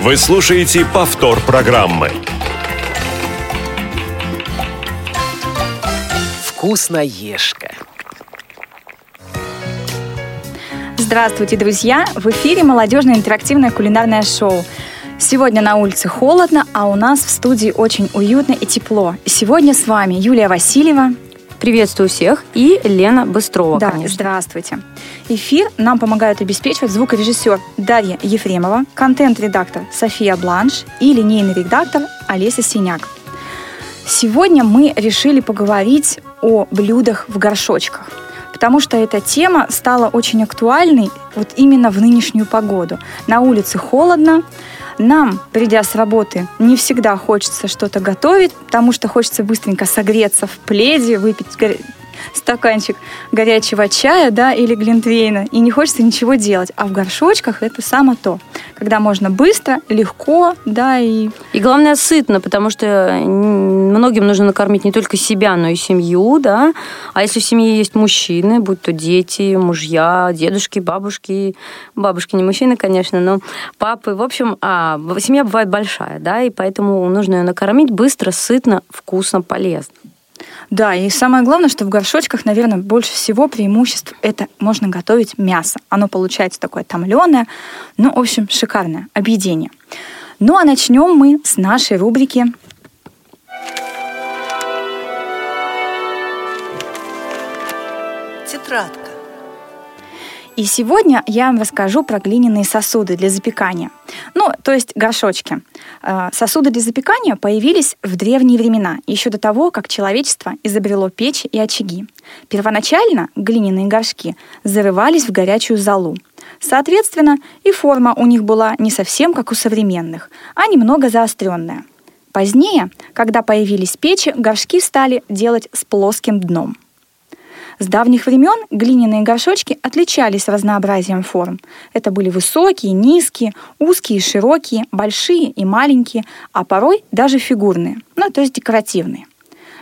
Вы слушаете повтор программы. Вкусноежка. Здравствуйте, друзья! В эфире молодежное интерактивное кулинарное шоу. Сегодня на улице холодно, а у нас в студии очень уютно и тепло. И сегодня с вами Юлия Васильева. Приветствую всех и Лена Быстрова, Да, конечно. здравствуйте. Эфир нам помогают обеспечивать звукорежиссер Дарья Ефремова, контент-редактор София Бланш и линейный редактор Олеся Синяк. Сегодня мы решили поговорить о блюдах в горшочках, потому что эта тема стала очень актуальной вот именно в нынешнюю погоду. На улице холодно, нам, придя с работы, не всегда хочется что-то готовить, потому что хочется быстренько согреться в пледе, выпить стаканчик горячего чая, да, или глинтвейна, и не хочется ничего делать. А в горшочках это само то, когда можно быстро, легко, да, и И главное, сытно, потому что многим нужно накормить не только себя, но и семью, да. А если в семье есть мужчины, будь то дети, мужья, дедушки, бабушки, бабушки не мужчины, конечно, но папы, в общем, а, семья бывает большая, да, и поэтому нужно ее накормить быстро, сытно, вкусно, полезно. Да, и самое главное, что в горшочках, наверное, больше всего преимуществ это можно готовить мясо. Оно получается такое томленое, ну, в общем, шикарное объедение. Ну, а начнем мы с нашей рубрики Тетрадка. И сегодня я вам расскажу про глиняные сосуды для запекания. Ну, то есть горшочки. Э, Сосуды для запекания появились в древние времена, еще до того, как человечество изобрело печи и очаги. Первоначально глиняные горшки зарывались в горячую золу. Соответственно, и форма у них была не совсем как у современных, а немного заостренная. Позднее, когда появились печи, горшки стали делать с плоским дном. С давних времен глиняные горшочки отличались разнообразием форм. Это были высокие, низкие, узкие широкие, большие и маленькие, а порой даже фигурные, ну то есть декоративные.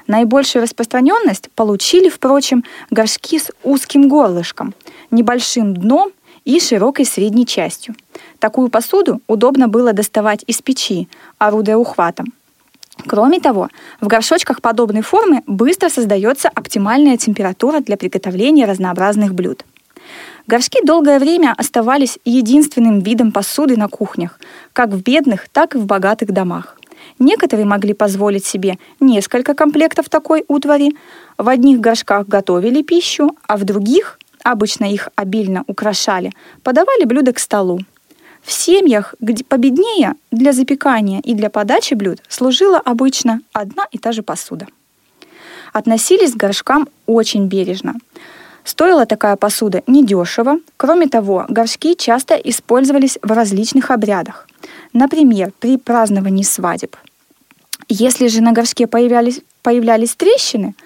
Наибольшую распространенность получили, впрочем, горшки с узким горлышком, небольшим дном и широкой средней частью. Такую посуду удобно было доставать из печи, орудуя ухватом. Кроме того, в горшочках подобной формы быстро создается оптимальная температура для приготовления разнообразных блюд. Горшки долгое время оставались единственным видом посуды на кухнях, как в бедных, так и в богатых домах. Некоторые могли позволить себе несколько комплектов такой утвари. В одних горшках готовили пищу, а в других, обычно их обильно украшали, подавали блюда к столу. В семьях, где победнее, для запекания и для подачи блюд служила обычно одна и та же посуда. Относились к горшкам очень бережно. Стоила такая посуда недешево. Кроме того, горшки часто использовались в различных обрядах. Например, при праздновании свадеб. Если же на горшке появлялись, появлялись трещины,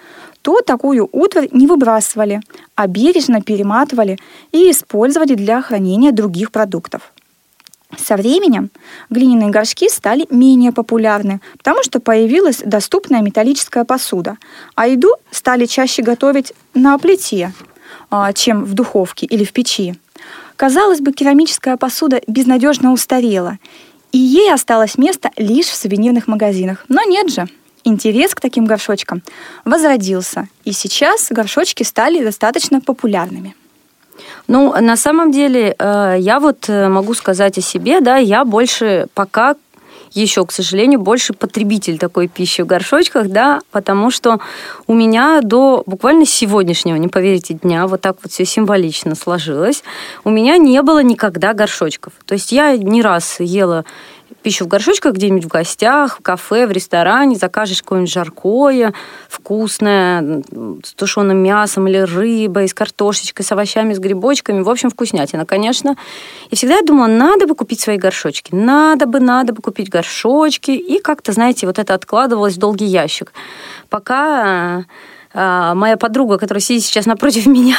то такую утварь не выбрасывали, а бережно перематывали и использовали для хранения других продуктов. Со временем глиняные горшки стали менее популярны, потому что появилась доступная металлическая посуда, а еду стали чаще готовить на плите, а, чем в духовке или в печи. Казалось бы, керамическая посуда безнадежно устарела, и ей осталось место лишь в сувенирных магазинах. Но нет же. Интерес к таким горшочкам возродился, и сейчас горшочки стали достаточно популярными. Ну, на самом деле, э, я вот э, могу сказать о себе, да, я больше пока еще, к сожалению, больше потребитель такой пищи в горшочках, да, потому что у меня до буквально сегодняшнего, не поверите, дня, вот так вот все символично сложилось, у меня не было никогда горшочков. То есть я не раз ела пищу в горшочках где-нибудь в гостях, в кафе, в ресторане, закажешь какое-нибудь жаркое, вкусное, с тушеным мясом или рыбой, с картошечкой, с овощами, с грибочками. В общем, вкуснятина, конечно. И всегда я думала, надо бы купить свои горшочки. Надо бы, надо бы купить горшочки. И как-то, знаете, вот это откладывалось в долгий ящик. Пока моя подруга, которая сидит сейчас напротив меня,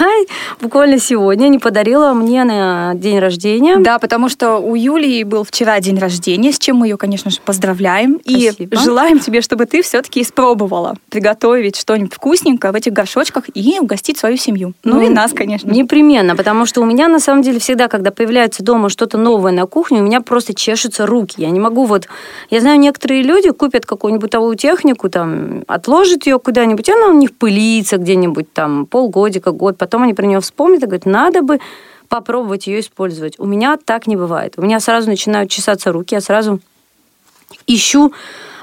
буквально сегодня не подарила мне на день рождения. Да, потому что у Юлии был вчера день рождения, с чем мы ее, конечно же, поздравляем. Спасибо. И желаем тебе, чтобы ты все-таки испробовала приготовить что-нибудь вкусненькое в этих горшочках и угостить свою семью. Ну, и нас, конечно. Непременно, потому что у меня, на самом деле, всегда, когда появляется дома что-то новое на кухне, у меня просто чешутся руки. Я не могу вот... Я знаю, некоторые люди купят какую-нибудь бытовую технику, там, отложат ее куда-нибудь, она у них пылится где-нибудь там полгодика, год, потом они про нее вспомнят и говорят, надо бы попробовать ее использовать. У меня так не бывает. У меня сразу начинают чесаться руки, я сразу ищу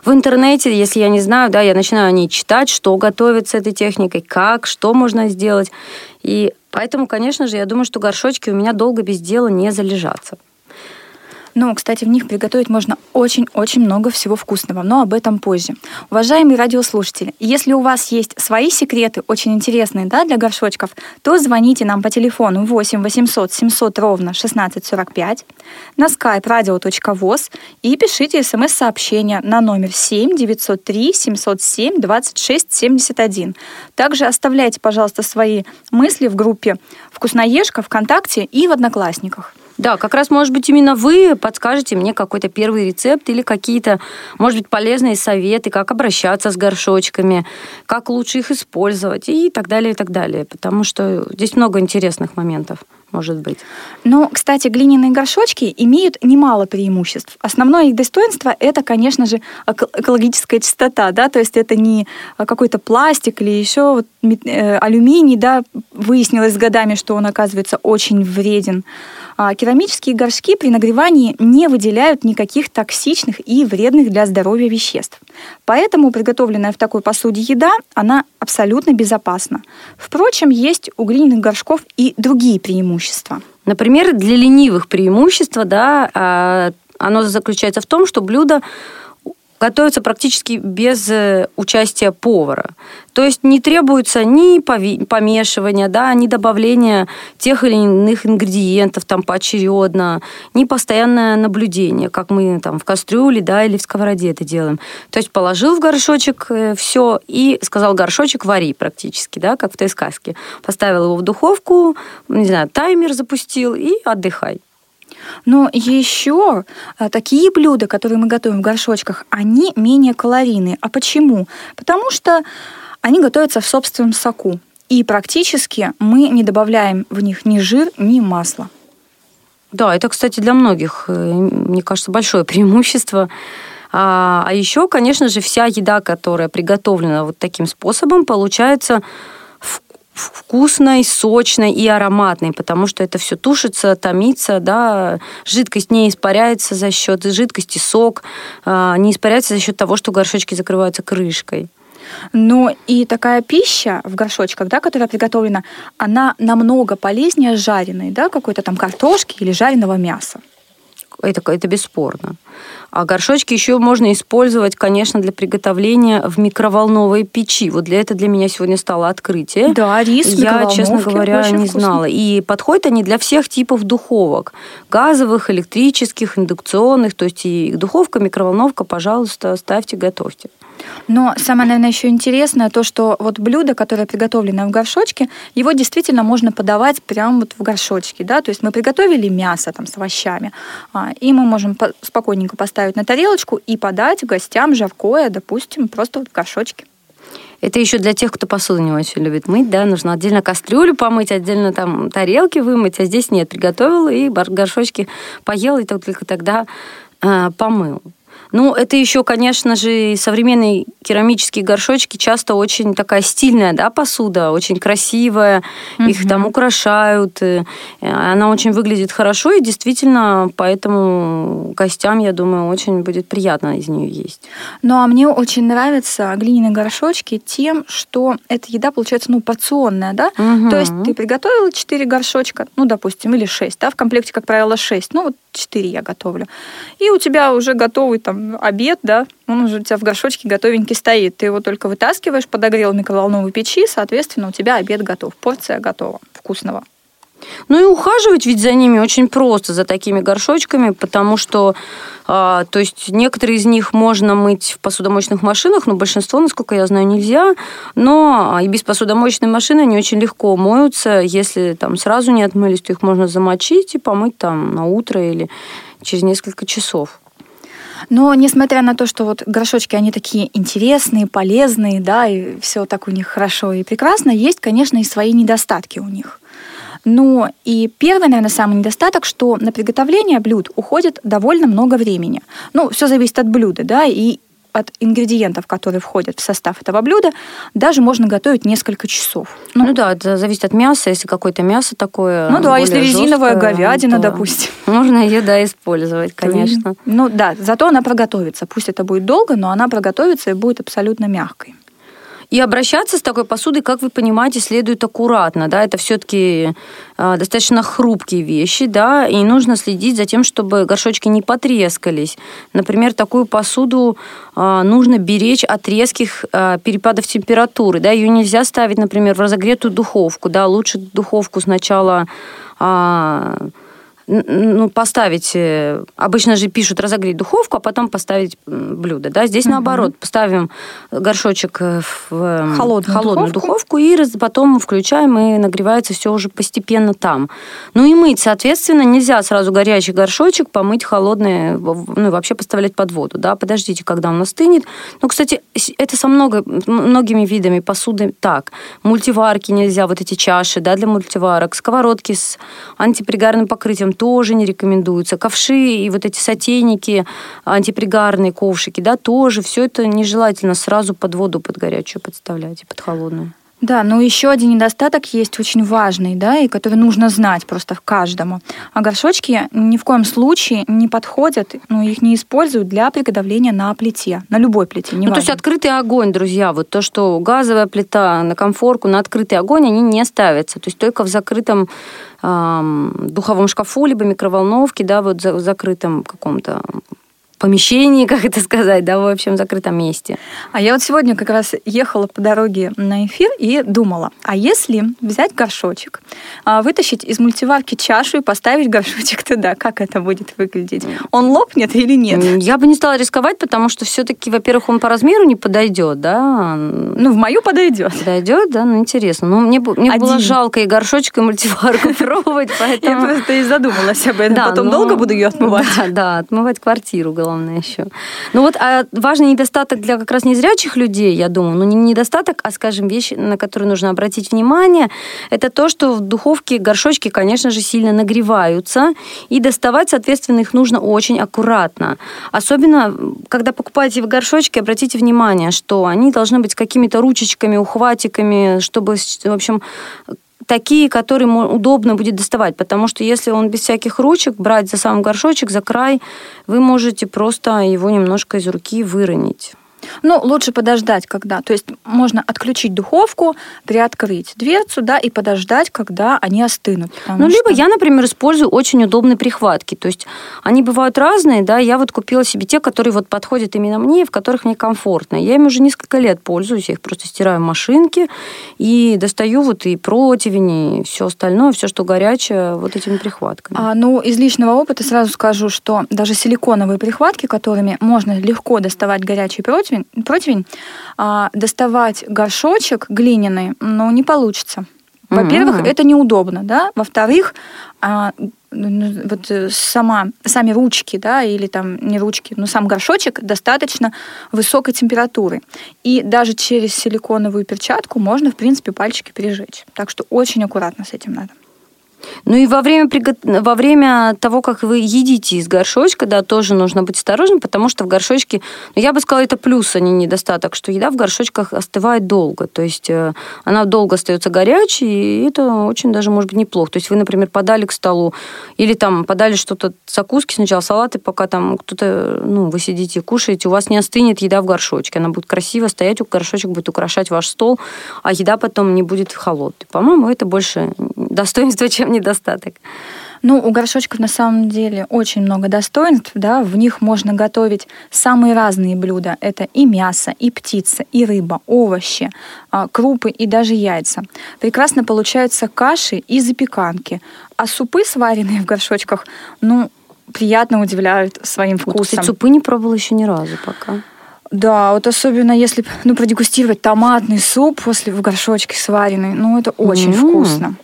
в интернете, если я не знаю, да, я начинаю о ней читать, что готовить с этой техникой, как, что можно сделать. И поэтому, конечно же, я думаю, что горшочки у меня долго без дела не залежатся. Ну, кстати, в них приготовить можно очень-очень много всего вкусного, но об этом позже. Уважаемые радиослушатели, если у вас есть свои секреты, очень интересные да, для горшочков, то звоните нам по телефону 8 800 700 ровно 1645 на skype radio.voz и пишите смс-сообщение на номер 7 903 707 26 71. Также оставляйте, пожалуйста, свои мысли в группе «Вкусноежка» ВКонтакте и в Одноклассниках. Да, как раз, может быть, именно вы подскажете мне какой-то первый рецепт или какие-то, может быть, полезные советы, как обращаться с горшочками, как лучше их использовать и так далее, и так далее. Потому что здесь много интересных моментов может быть. Но, кстати, глиняные горшочки имеют немало преимуществ. Основное их достоинство – это, конечно же, экологическая чистота, да, то есть это не какой-то пластик или еще вот, э, алюминий, да, выяснилось с годами, что он оказывается очень вреден. А керамические горшки при нагревании не выделяют никаких токсичных и вредных для здоровья веществ. Поэтому приготовленная в такой посуде еда, она абсолютно безопасна. Впрочем, есть у глиняных горшков и другие преимущества. Например, для ленивых преимущества, да, а, оно заключается в том, что блюдо готовится практически без э, участия повара. То есть не требуется ни помешивания, да, ни добавления тех или иных ингредиентов там поочередно, ни постоянное наблюдение, как мы там в кастрюле да, или в сковороде это делаем. То есть положил в горшочек э, все и сказал горшочек вари практически, да, как в той сказке. Поставил его в духовку, не знаю, таймер запустил и отдыхай. Но еще а, такие блюда, которые мы готовим в горшочках, они менее калорийные. А почему? Потому что они готовятся в собственном соку. И практически мы не добавляем в них ни жир, ни масло. Да, это, кстати, для многих, э, мне кажется, большое преимущество. А, а еще, конечно же, вся еда, которая приготовлена вот таким способом, получается вкусной, сочной и ароматной, потому что это все тушится, томится, да, жидкость не испаряется за счет жидкости, сок а, не испаряется за счет того, что горшочки закрываются крышкой. Но и такая пища в горшочках, да, которая приготовлена, она намного полезнее жареной, да, какой-то там картошки или жареного мяса. Это, это бесспорно. А горшочки еще можно использовать, конечно, для приготовления в микроволновой печи. Вот для этого для меня сегодня стало открытие. Да, рис Я, честно говоря, не вкусно. знала. И подходят они для всех типов духовок. Газовых, электрических, индукционных. То есть и духовка, микроволновка, пожалуйста, ставьте, готовьте. Но самое, наверное, еще интересное то, что вот блюдо, которое приготовлено в горшочке, его действительно можно подавать прямо вот в горшочке, да, то есть мы приготовили мясо там с овощами, а, и мы можем спокойненько поставить на тарелочку и подать гостям жаркое, допустим, просто вот в горшочке. Это еще для тех, кто посуду не очень любит мыть, да, нужно отдельно кастрюлю помыть, отдельно там тарелки вымыть, а здесь нет, приготовил и горшочки поел, и только тогда э, помыл. Ну, это еще, конечно же, современные керамические горшочки часто очень такая стильная, да, посуда, очень красивая, угу. их там украшают, она очень выглядит хорошо, и действительно, поэтому гостям, я думаю, очень будет приятно из нее есть. Ну, а мне очень нравятся глиняные горшочки тем, что эта еда получается, ну, порционная, да, угу. то есть ты приготовила 4 горшочка, ну, допустим, или 6, да, в комплекте, как правило, 6, ну, вот 4 я готовлю, и у тебя уже готовый там обед, да, он уже у тебя в горшочке готовенький стоит. Ты его только вытаскиваешь, подогрел микроволновой печи, соответственно, у тебя обед готов, порция готова, вкусного. Ну и ухаживать ведь за ними очень просто, за такими горшочками, потому что, а, то есть некоторые из них можно мыть в посудомоечных машинах, но большинство, насколько я знаю, нельзя. Но а, и без посудомоечной машины они очень легко моются. Если там сразу не отмылись, то их можно замочить и помыть там на утро или через несколько часов. Но несмотря на то, что вот горшочки, они такие интересные, полезные, да, и все так у них хорошо и прекрасно, есть, конечно, и свои недостатки у них. Но и первый, наверное, самый недостаток, что на приготовление блюд уходит довольно много времени. Ну, все зависит от блюда, да, и от ингредиентов, которые входят в состав этого блюда, даже можно готовить несколько часов. Ну, ну да, это зависит от мяса, если какое-то мясо такое. Ну да, если резиновая жесткое, говядина, то допустим. Можно ее, да, использовать, конечно. Ну да, зато она проготовится. Пусть это будет долго, но она проготовится и будет абсолютно мягкой. И обращаться с такой посудой, как вы понимаете, следует аккуратно, да, это все-таки э, достаточно хрупкие вещи, да, и нужно следить за тем, чтобы горшочки не потрескались. Например, такую посуду э, нужно беречь от резких э, перепадов температуры, да, ее нельзя ставить, например, в разогретую духовку, да, лучше духовку сначала ну, поставить, э, обычно же пишут разогреть духовку, а потом поставить блюдо. Да? Здесь угу. наоборот, поставим горшочек в эм, холодную, холодную духовку. духовку и потом включаем, и нагревается все уже постепенно там. Ну и мыть, соответственно, нельзя сразу горячий горшочек помыть холодный, ну вообще поставлять под воду. Да? Подождите, когда он остынет. Ну, кстати, это со много, многими видами посуды так. Мультиварки нельзя, вот эти чаши да, для мультиварок, сковородки с антипригарным покрытием тоже не рекомендуются. Ковши и вот эти сотейники, антипригарные ковшики, да, тоже все это нежелательно сразу под воду, под горячую подставлять и под холодную. Да, но еще один недостаток есть очень важный, да, и который нужно знать просто каждому. А горшочки ни в коем случае не подходят, ну, их не используют для приготовления на плите, на любой плите, Ну, то есть открытый огонь, друзья, вот то, что газовая плита на комфорку, на открытый огонь, они не ставятся. То есть только в закрытом э, духовом шкафу, либо микроволновке, да, вот в закрытом каком-то помещении, как это сказать, да, в общем закрытом месте. А я вот сегодня как раз ехала по дороге на эфир и думала, а если взять горшочек, а, вытащить из мультиварки чашу и поставить горшочек туда, как это будет выглядеть? Он лопнет или нет? Я бы не стала рисковать, потому что все-таки, во-первых, он по размеру не подойдет, да. Ну, в мою подойдет. Подойдет, да, ну интересно. Ну, мне, мне было жалко и горшочек, и мультиварку пробовать, поэтому... Я просто и задумалась об этом. Потом долго буду ее отмывать? Да, да, отмывать квартиру, главное еще. Ну вот а важный недостаток для как раз незрячих людей, я думаю, ну не недостаток, а, скажем, вещи, на которые нужно обратить внимание, это то, что в духовке горшочки, конечно же, сильно нагреваются, и доставать, соответственно, их нужно очень аккуратно. Особенно, когда покупаете горшочки, обратите внимание, что они должны быть какими-то ручечками, ухватиками, чтобы, в общем, такие, которые удобно будет доставать, потому что если он без всяких ручек, брать за сам горшочек, за край, вы можете просто его немножко из руки выронить. Ну, лучше подождать, когда. То есть можно отключить духовку, приоткрыть дверцу, да, и подождать, когда они остынут. Ну, что... либо я, например, использую очень удобные прихватки. То есть они бывают разные, да. Я вот купила себе те, которые вот подходят именно мне, в которых мне комфортно. Я ими уже несколько лет пользуюсь, я их просто стираю в машинке и достаю вот и противень, и все остальное, все, что горячее, вот этими прихватками. А, ну, из личного опыта сразу скажу, что даже силиконовые прихватки, которыми можно легко доставать горячий противень, противень, противень а, доставать горшочек глиняный, ну, не получится. Во-первых, mm-hmm. это неудобно, да. Во-вторых, а, ну, вот э, сама, сами ручки, да, или там не ручки, но сам горшочек достаточно высокой температуры. И даже через силиконовую перчатку можно, в принципе, пальчики пережечь. Так что очень аккуратно с этим надо. Ну и во время, во время того, как вы едите из горшочка, да, тоже нужно быть осторожным, потому что в горшочке, ну, я бы сказала, это плюс, а не недостаток, что еда в горшочках остывает долго. То есть э, она долго остается горячей, и это очень даже может быть неплохо. То есть вы, например, подали к столу, или там подали что-то, закуски сначала, салаты, пока там кто-то, ну, вы сидите, кушаете, у вас не остынет еда в горшочке. Она будет красиво стоять, горшочек будет украшать ваш стол, а еда потом не будет холодной. По-моему, это больше достоинство, чем недостаток. Ну, у горшочков на самом деле очень много достоинств, да, в них можно готовить самые разные блюда. Это и мясо, и птица, и рыба, овощи, а, крупы и даже яйца. Прекрасно получаются каши и запеканки. А супы, сваренные в горшочках, ну, приятно удивляют своим вкусом. Вот, кстати, супы не пробовала еще ни разу пока. Да, вот особенно если ну, продегустировать томатный суп после в горшочке сваренный, ну, это очень mm-hmm. вкусно.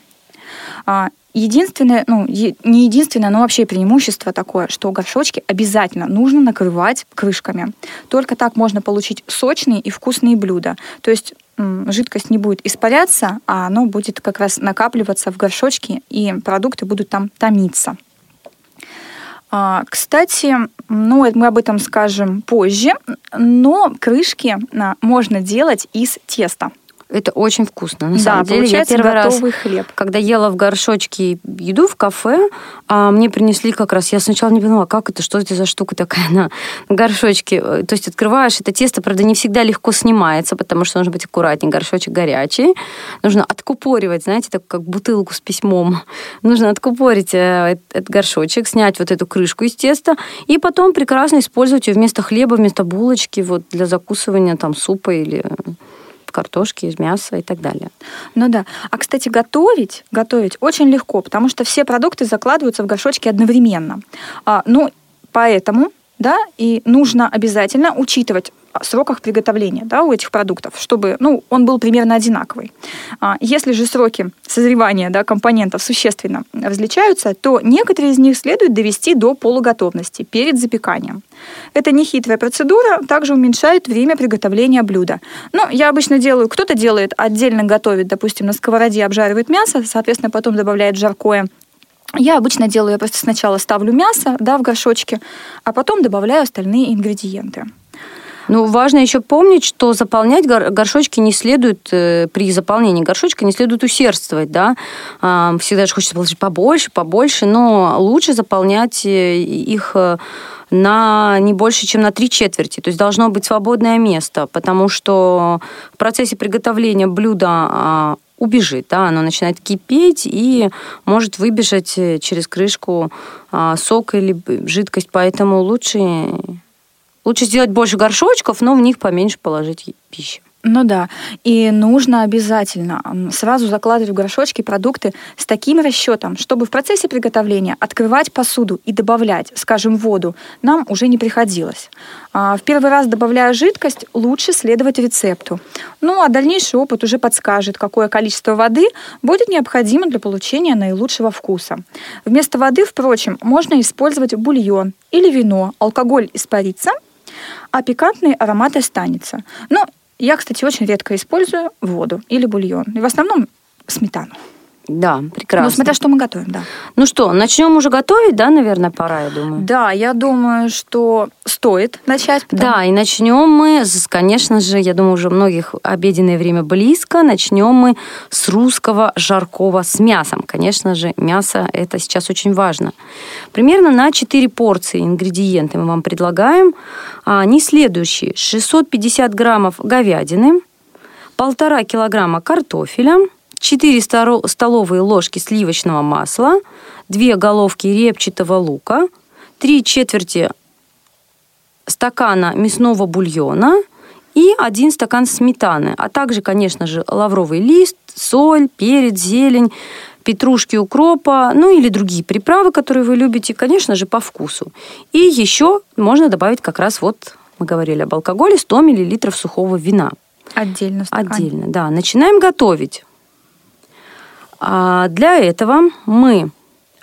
А, единственное, ну, не единственное, но вообще преимущество такое, что горшочки обязательно нужно накрывать крышками. Только так можно получить сочные и вкусные блюда. То есть жидкость не будет испаряться, а оно будет как раз накапливаться в горшочке, и продукты будут там томиться. А, кстати, ну, мы об этом скажем позже, но крышки а, можно делать из теста. Это очень вкусно. На да, самом деле, я первый раз, хлеб. когда ела в горшочке еду в кафе, а мне принесли как раз, я сначала не поняла, как это, что это за штука такая на горшочке. То есть открываешь это тесто, правда, не всегда легко снимается, потому что нужно быть аккуратнее, горшочек горячий. Нужно откупоривать, знаете, так как бутылку с письмом. Нужно откупорить э, этот горшочек, снять вот эту крышку из теста, и потом прекрасно использовать ее вместо хлеба, вместо булочки, вот для закусывания там супа или картошки, из мяса и так далее. Ну да. А, кстати, готовить, готовить очень легко, потому что все продукты закладываются в горшочки одновременно. А, ну, поэтому да, и нужно обязательно учитывать сроках приготовления да, у этих продуктов, чтобы ну, он был примерно одинаковый. А, если же сроки созревания да, компонентов существенно различаются, то некоторые из них следует довести до полуготовности перед запеканием. Это нехитрая процедура, также уменьшает время приготовления блюда. Ну, я обычно делаю, кто-то делает, отдельно готовит, допустим, на сковороде обжаривает мясо, соответственно, потом добавляет жаркое я обычно делаю, я просто сначала ставлю мясо да, в горшочке, а потом добавляю остальные ингредиенты. Ну, важно еще помнить, что заполнять горшочки не следует, э, при заполнении горшочка не следует усердствовать, да. А, всегда же хочется положить побольше, побольше, но лучше заполнять э, их э, на не больше, чем на три четверти. То есть должно быть свободное место, потому что в процессе приготовления блюда а, убежит, да, оно начинает кипеть и может выбежать через крышку а, сок или жидкость, поэтому лучше Лучше сделать больше горшочков, но в них поменьше положить пищи. Ну да, и нужно обязательно сразу закладывать в горшочки продукты с таким расчетом, чтобы в процессе приготовления открывать посуду и добавлять, скажем, воду, нам уже не приходилось. А в первый раз добавляя жидкость, лучше следовать рецепту. Ну а дальнейший опыт уже подскажет, какое количество воды будет необходимо для получения наилучшего вкуса. Вместо воды, впрочем, можно использовать бульон или вино, алкоголь испарится – а пикантный аромат останется. Но я, кстати, очень редко использую воду или бульон. И в основном сметану. Да, прекрасно. Ну, смотря что мы готовим, да. Ну что, начнем уже готовить, да, наверное, пора, я думаю. Да, я думаю, что стоит начать. Потому... Да, и начнем мы, с, конечно же, я думаю, уже многих обеденное время близко, начнем мы с русского жаркого с мясом. Конечно же, мясо это сейчас очень важно. Примерно на 4 порции ингредиенты мы вам предлагаем. Они следующие. 650 граммов говядины, полтора килограмма картофеля, 4 столовые ложки сливочного масла, 2 головки репчатого лука, 3 четверти стакана мясного бульона и 1 стакан сметаны, а также, конечно же, лавровый лист, соль, перец, зелень, петрушки, укропа, ну или другие приправы, которые вы любите, конечно же, по вкусу. И еще можно добавить как раз вот, мы говорили об алкоголе, 100 мл сухого вина. Отдельно стакан. Отдельно, да. Начинаем готовить. А, для этого мы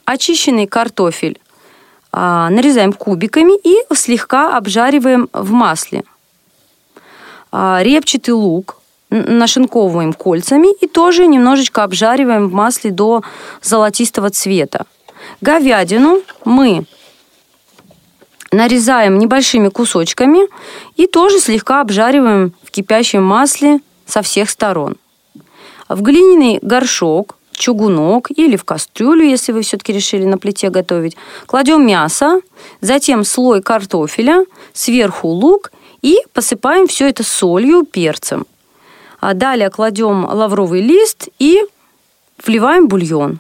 очищенный картофель а, нарезаем кубиками и слегка обжариваем в масле. А, репчатый лук нашинковываем кольцами и тоже немножечко обжариваем в масле до золотистого цвета. Говядину мы нарезаем небольшими кусочками и тоже слегка обжариваем в кипящем масле со всех сторон. В глиняный горшок чугунок или в кастрюлю, если вы все-таки решили на плите готовить. Кладем мясо, затем слой картофеля, сверху лук и посыпаем все это солью, перцем. А далее кладем лавровый лист и вливаем бульон.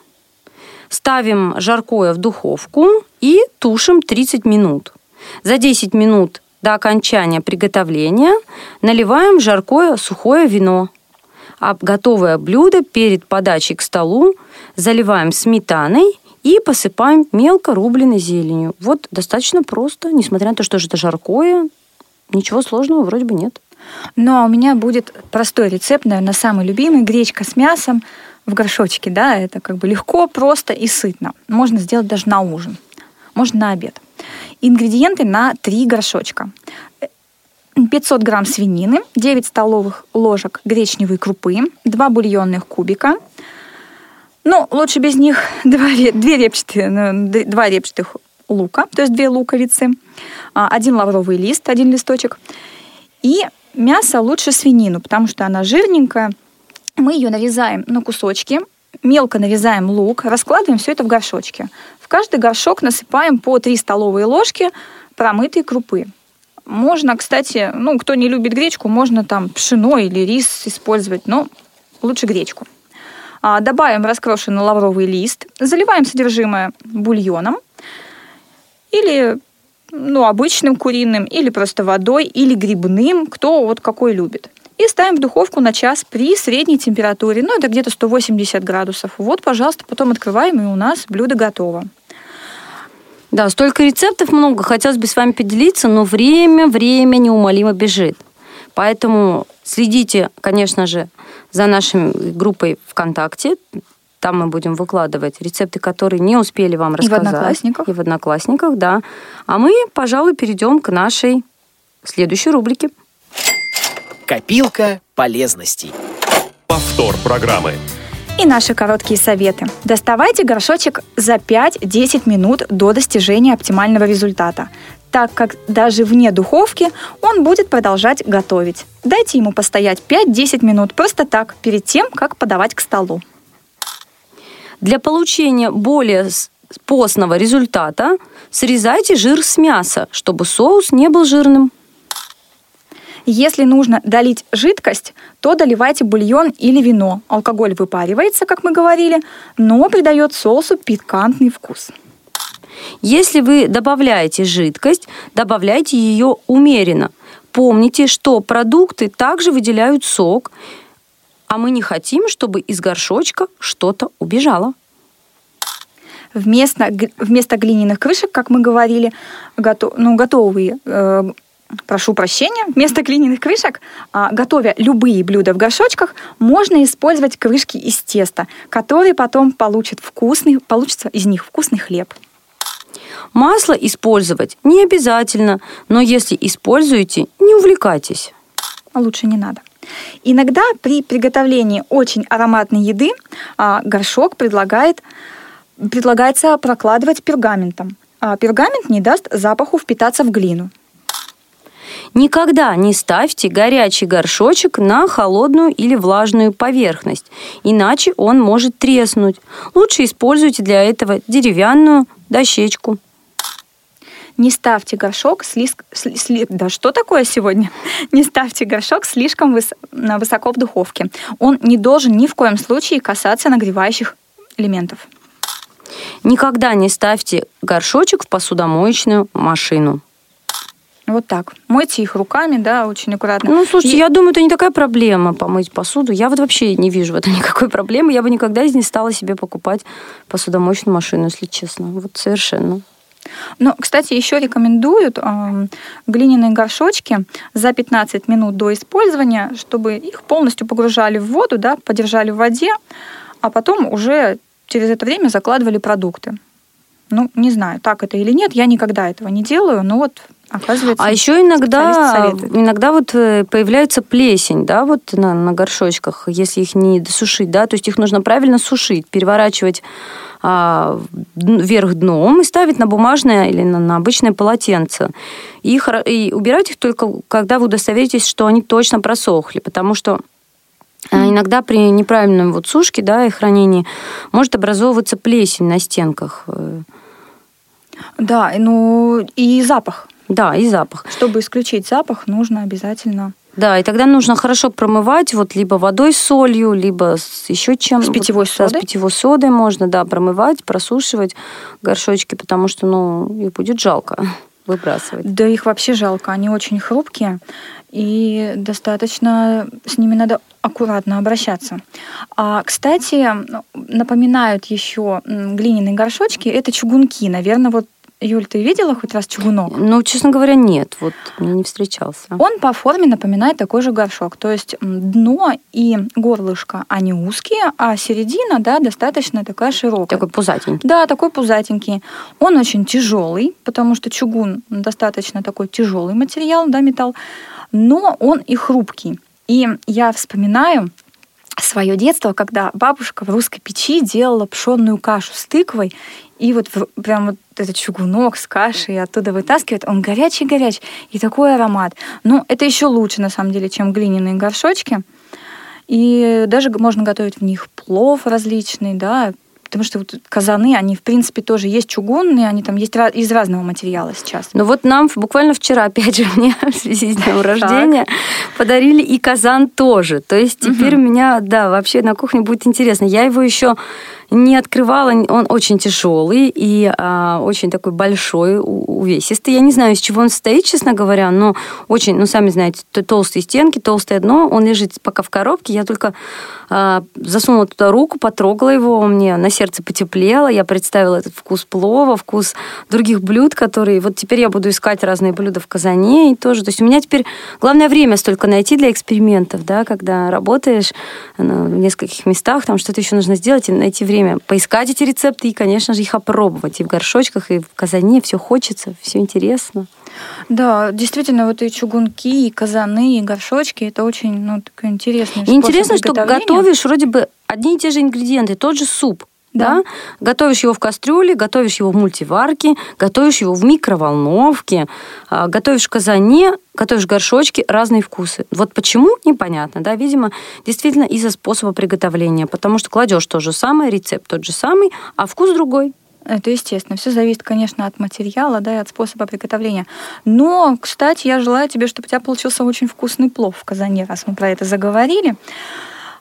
Ставим жаркое в духовку и тушим 30 минут. За 10 минут до окончания приготовления наливаем жаркое сухое вино. А готовое блюдо перед подачей к столу заливаем сметаной и посыпаем мелко рубленой зеленью. Вот достаточно просто, несмотря на то, что это жаркое, ничего сложного вроде бы нет. Ну, а у меня будет простой рецепт, наверное, самый любимый. Гречка с мясом в горшочке, да, это как бы легко, просто и сытно. Можно сделать даже на ужин, можно на обед. Ингредиенты на 3 горшочка. 500 грамм свинины, 9 столовых ложек гречневой крупы, 2 бульонных кубика. Ну, лучше без них 2, 2 репчатые, 2 репчатых лука, то есть 2 луковицы, а, один лавровый лист, один листочек. И мясо лучше свинину, потому что она жирненькая. Мы ее нарезаем на кусочки, мелко нарезаем лук, раскладываем все это в горшочки. В каждый горшок насыпаем по 3 столовые ложки промытой крупы. Можно, кстати, ну, кто не любит гречку, можно там пшено или рис использовать, но лучше гречку. А, добавим раскрошенный лавровый лист, заливаем содержимое бульоном или ну, обычным куриным, или просто водой, или грибным, кто вот какой любит. И ставим в духовку на час при средней температуре, ну, это где-то 180 градусов. Вот, пожалуйста, потом открываем, и у нас блюдо готово. Да, столько рецептов много, хотелось бы с вами поделиться, но время, время неумолимо бежит. Поэтому следите, конечно же, за нашей группой ВКонтакте. Там мы будем выкладывать рецепты, которые не успели вам рассказать. И в Одноклассниках. И в Одноклассниках, да. А мы, пожалуй, перейдем к нашей следующей рубрике. Копилка полезностей. Повтор программы. И наши короткие советы. Доставайте горшочек за 5-10 минут до достижения оптимального результата, так как даже вне духовки он будет продолжать готовить. Дайте ему постоять 5-10 минут просто так, перед тем, как подавать к столу. Для получения более постного результата срезайте жир с мяса, чтобы соус не был жирным. Если нужно долить жидкость, то доливайте бульон или вино. Алкоголь выпаривается, как мы говорили, но придает соусу пикантный вкус. Если вы добавляете жидкость, добавляйте ее умеренно. Помните, что продукты также выделяют сок, а мы не хотим, чтобы из горшочка что-то убежало. Вместо, вместо глиняных крышек, как мы говорили, готов, ну, готовые э, прошу прощения, вместо глиняных крышек, а, готовя любые блюда в горшочках, можно использовать крышки из теста, которые потом получат вкусный, получится из них вкусный хлеб. Масло использовать не обязательно, но если используете, не увлекайтесь. А лучше не надо. Иногда при приготовлении очень ароматной еды а, горшок предлагает, предлагается прокладывать пергаментом. Пергамент не даст запаху впитаться в глину. Никогда не ставьте горячий горшочек на холодную или влажную поверхность, иначе он может треснуть. Лучше используйте для этого деревянную дощечку. Не ставьте горшок слишком... Сли, да что такое сегодня? Не ставьте горшок слишком выс, высоко в духовке. Он не должен ни в коем случае касаться нагревающих элементов. Никогда не ставьте горшочек в посудомоечную машину. Вот так. Мойте их руками, да, очень аккуратно. Ну, слушайте, и... я думаю, это не такая проблема помыть посуду. Я вот вообще не вижу в этом никакой проблемы. Я бы никогда не стала себе покупать посудомоечную машину, если честно. Вот совершенно. Ну, кстати, еще рекомендуют э, глиняные горшочки за 15 минут до использования, чтобы их полностью погружали в воду, да, подержали в воде, а потом уже через это время закладывали продукты. Ну, не знаю, так это или нет, я никогда этого не делаю, но вот Оказывается, а еще иногда, иногда вот э, появляется плесень, да, вот на, на горшочках, если их не досушить, да, то есть их нужно правильно сушить, переворачивать а, вверх дном и ставить на бумажное или на, на обычное полотенце. И, и убирать их только, когда вы удостоверитесь, что они точно просохли, потому что а, Иногда при неправильном вот сушке да, и хранении может образовываться плесень на стенках. Да, ну и запах. Да, и запах. Чтобы исключить запах, нужно обязательно Да, и тогда нужно хорошо промывать, вот либо водой с солью, либо с еще чем. С питьевой вот, да, содой? с питьевой содой можно, да, промывать, просушивать горшочки, потому что, ну, их будет жалко выбрасывать. Да их вообще жалко, они очень хрупкие, и достаточно с ними надо аккуратно обращаться. А, кстати, напоминают еще глиняные горшочки, это чугунки. Наверное, вот, Юль, ты видела хоть раз чугунок? Ну, честно говоря, нет, вот мне не встречался. Он по форме напоминает такой же горшок. То есть дно и горлышко, они узкие, а середина, да, достаточно такая широкая. Такой пузатенький. Да, такой пузатенький. Он очень тяжелый, потому что чугун достаточно такой тяжелый материал, да, металл, но он и хрупкий. И я вспоминаю свое детство, когда бабушка в русской печи делала пшенную кашу с тыквой, и вот прям вот этот чугунок с кашей оттуда вытаскивает, он горячий-горячий, и такой аромат. Ну, это еще лучше, на самом деле, чем глиняные горшочки. И даже можно готовить в них плов различный, да, потому что вот казаны, они, в принципе, тоже есть чугунные, они там есть из разного материала сейчас. Ну вот нам буквально вчера, опять же, мне в связи с днем рождения подарили и казан тоже. То есть теперь у меня, да, вообще на кухне будет интересно. Я его еще не открывала, он очень тяжелый и а, очень такой большой, увесистый. Я не знаю, из чего он состоит, честно говоря, но очень, ну, сами знаете, толстые стенки, толстое дно. Он лежит пока в коробке. Я только а, засунула туда руку, потрогала его, мне на сердце потеплело. Я представила этот вкус плова, вкус других блюд, которые... Вот теперь я буду искать разные блюда в казане и тоже. То есть у меня теперь главное время столько найти для экспериментов, да, когда работаешь ну, в нескольких местах, там что-то еще нужно сделать и найти время поискать эти рецепты и, конечно же, их опробовать. И в горшочках, и в казане все хочется, все интересно. Да, действительно, вот и чугунки, и казаны, и горшочки, это очень, ну, такой интересный И интересно, что готовишь вроде бы одни и те же ингредиенты, тот же суп. Да. Да. Готовишь его в кастрюле, готовишь его в мультиварке, готовишь его в микроволновке, а, готовишь в казане, готовишь горшочки, разные вкусы. Вот почему, непонятно, да, видимо, действительно из-за способа приготовления, потому что кладешь то же самое, рецепт тот же самый, а вкус другой. Это естественно. Все зависит, конечно, от материала, да, и от способа приготовления. Но, кстати, я желаю тебе, чтобы у тебя получился очень вкусный плов в казане, раз мы про это заговорили.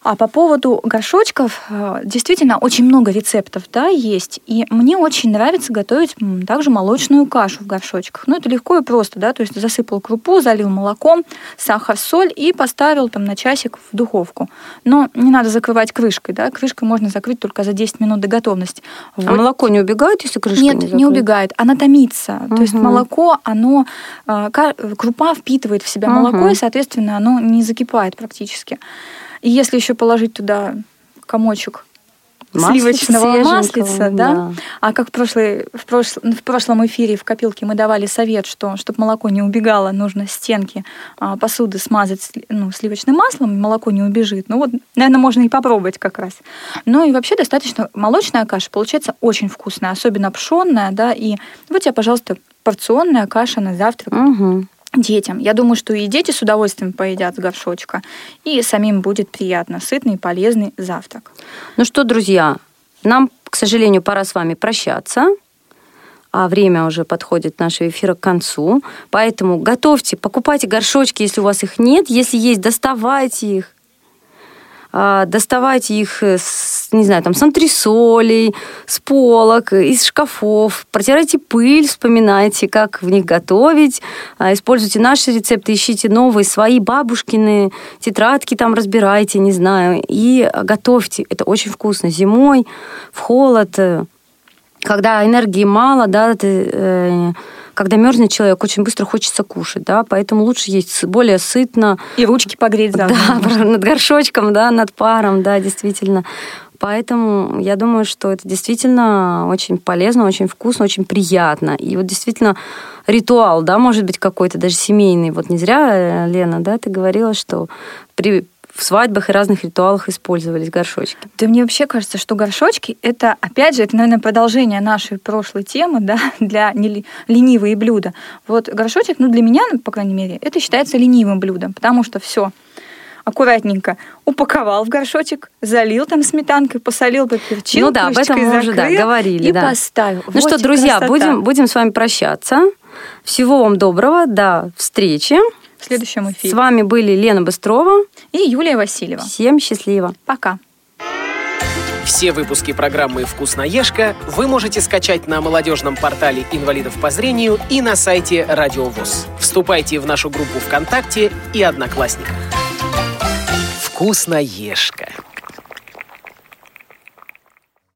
А по поводу горшочков, э, действительно, очень много рецептов, да, есть. И мне очень нравится готовить также молочную кашу в горшочках. Ну, это легко и просто, да, то есть засыпал крупу, залил молоком, сахар, соль и поставил там на часик в духовку. Но не надо закрывать крышкой, да, крышкой можно закрыть только за 10 минут до готовности. А Вот молоко не убегает, если крышка нет, не не, убегает, она томится. То есть молоко, оно, э, крупа впитывает в себя Мгм. молоко, и, соответственно, оно не закипает практически. И если еще положить туда комочек Маслица сливочного маслица, да? А как в, прошлый, в, прош- в прошлом эфире в копилке мы давали совет, что чтобы молоко не убегало, нужно стенки а, посуды смазать ну, сливочным маслом, молоко не убежит. Ну вот, наверное, можно и попробовать как раз. Ну и вообще достаточно молочная каша получается очень вкусная, особенно пшенная, да, и вот тебе, пожалуйста, порционная каша на завтрак Мгм. Детям. Я думаю, что и дети с удовольствием поедят с горшочка, и самим будет приятно, сытный, полезный завтрак. Ну что, друзья, нам, к сожалению, пора с вами прощаться. А время уже подходит нашего эфира к концу. Поэтому готовьте, покупайте горшочки, если у вас их нет. Если есть, доставайте их. А, Доставайте их, э, с, не знаю, там, с антресолей, с полок, из шкафов. Протирайте пыль, вспоминайте, как в них готовить. А, Используйте наши рецепты, ищите новые, свои бабушкины тетрадки там разбирайте, не знаю. И готовьте. Это очень вкусно. Зимой, в холод, э, когда энергии мало, да, ты, э, когда мерзнет человек, очень быстро хочется кушать, да, поэтому лучше есть более сытно, И ручки погреть заодно. да, над горшочком, да, над паром, да, действительно. Поэтому я думаю, что это действительно очень полезно, очень вкусно, очень приятно. И вот действительно ритуал, да, может быть какой-то даже семейный. Вот не зря, э, Лена, да, ты говорила, что при в свадьбах и разных ритуалах использовались горшочки. Да мне вообще кажется, что горшочки — это, опять же, это, наверное, продолжение нашей прошлой темы, да, для ленивые блюда. Вот горшочек, ну, для меня, по крайней мере, это считается ленивым блюдом, потому что все аккуратненько упаковал в горшочек, залил там сметанкой, посолил, поперчил, ну да, об этом мы уже да, говорили. и да. поставил. Ну Вот что, друзья, красота. будем, будем с вами прощаться. Всего вам доброго, до встречи. В следующем эфире. С вами были Лена Быстрова и Юлия Васильева. Всем счастливо. Пока. Все выпуски программы «Вкусноежка» вы можете скачать на молодежном портале инвалидов по зрению и на сайте Радио ВОЗ. Вступайте в нашу группу ВКонтакте и Одноклассниках. «Вкусноежка».